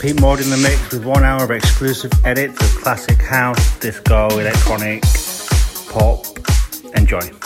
Pete Maude in the mix with one hour of exclusive edits of classic house, disco, electronic, pop. Enjoy.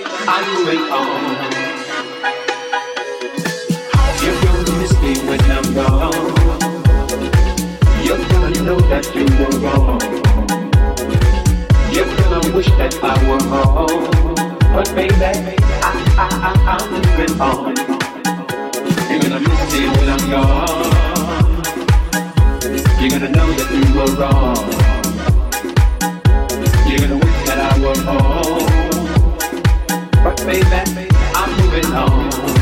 I'm moving on. You're gonna miss me when I'm gone. You're gonna know that you were wrong. You're gonna wish that I were home. But baby, I, I, I, I'm moving on. You're gonna miss me when I'm gone. You're gonna know that you were wrong. You're gonna wish that I were home. Baby, I'm moving on.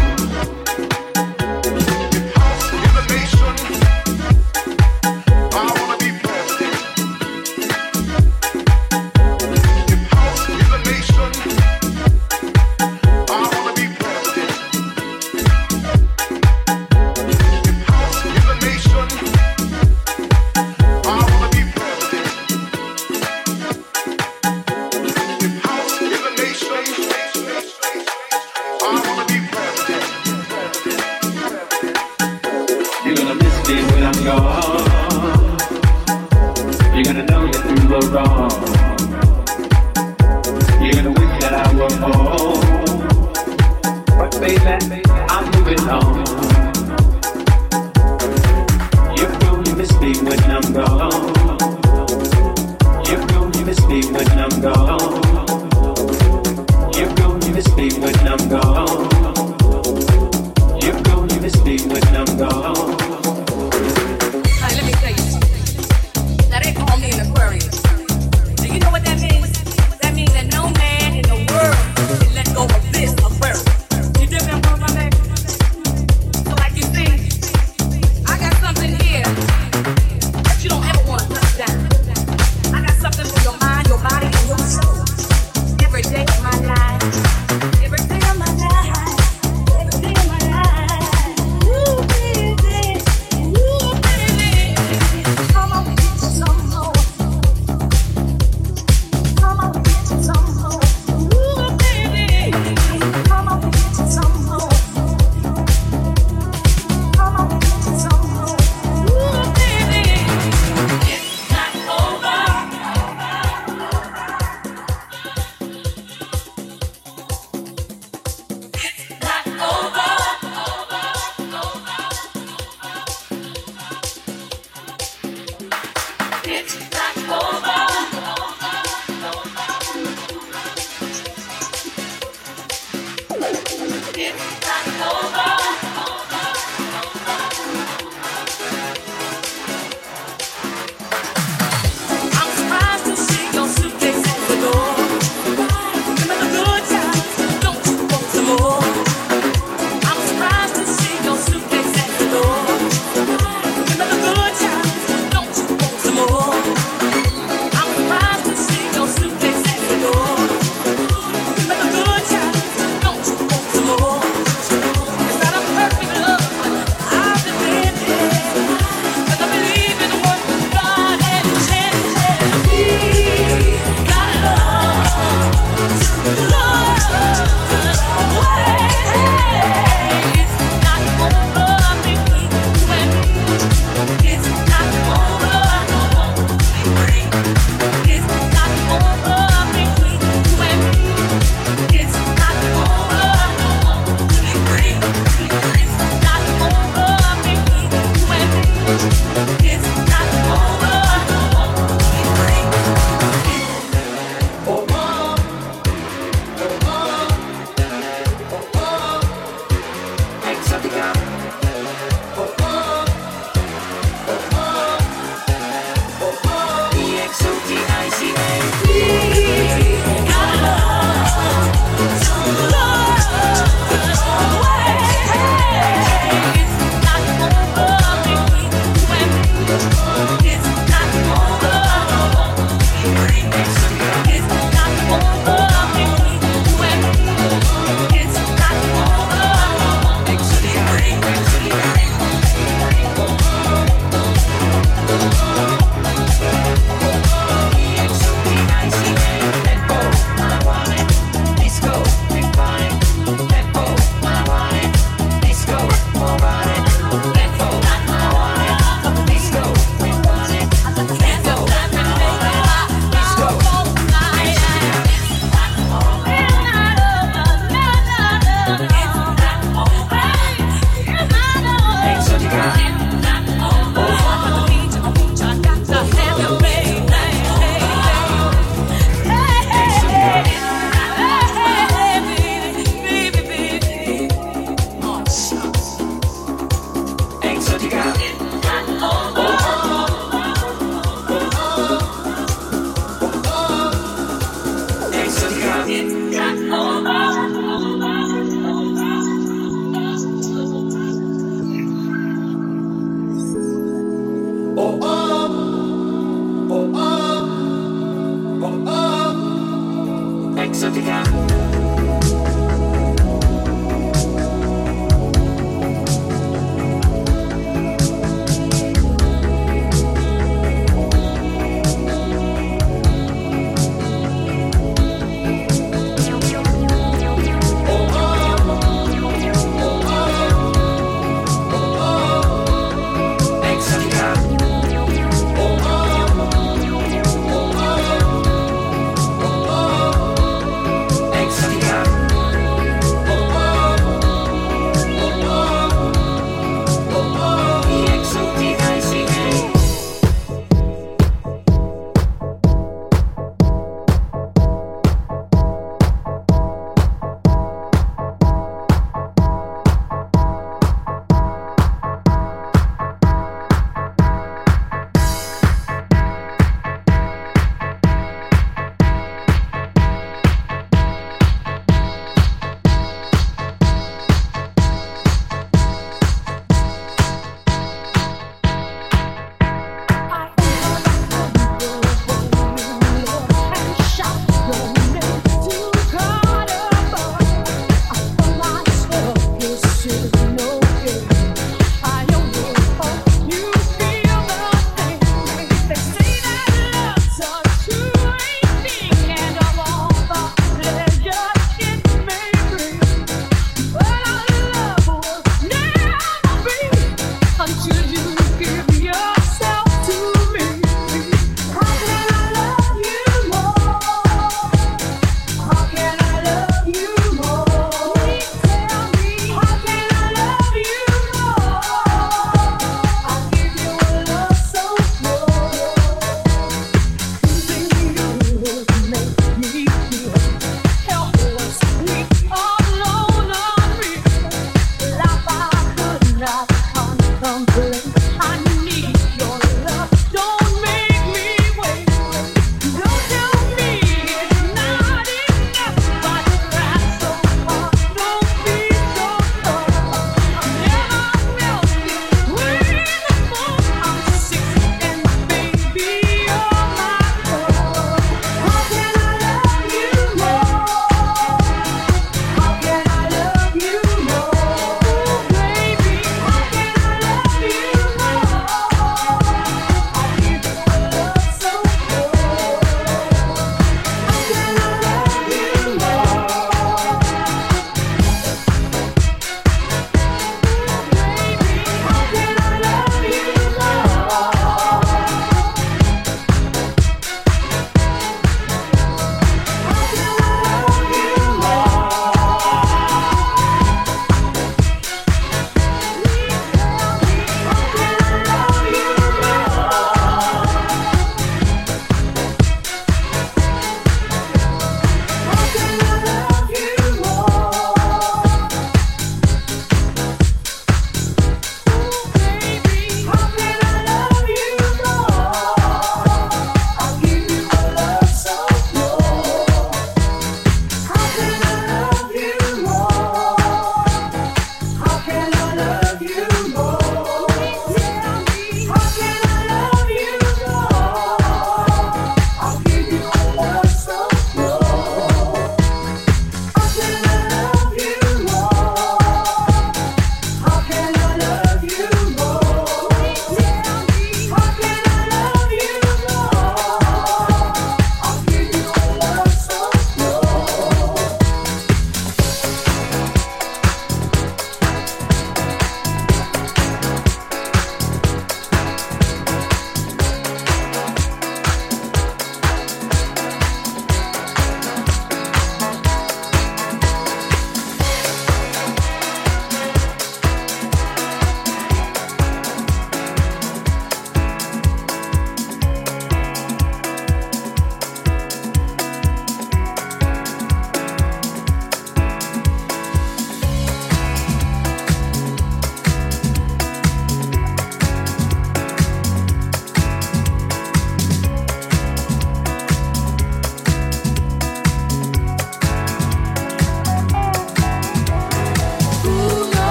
wrong.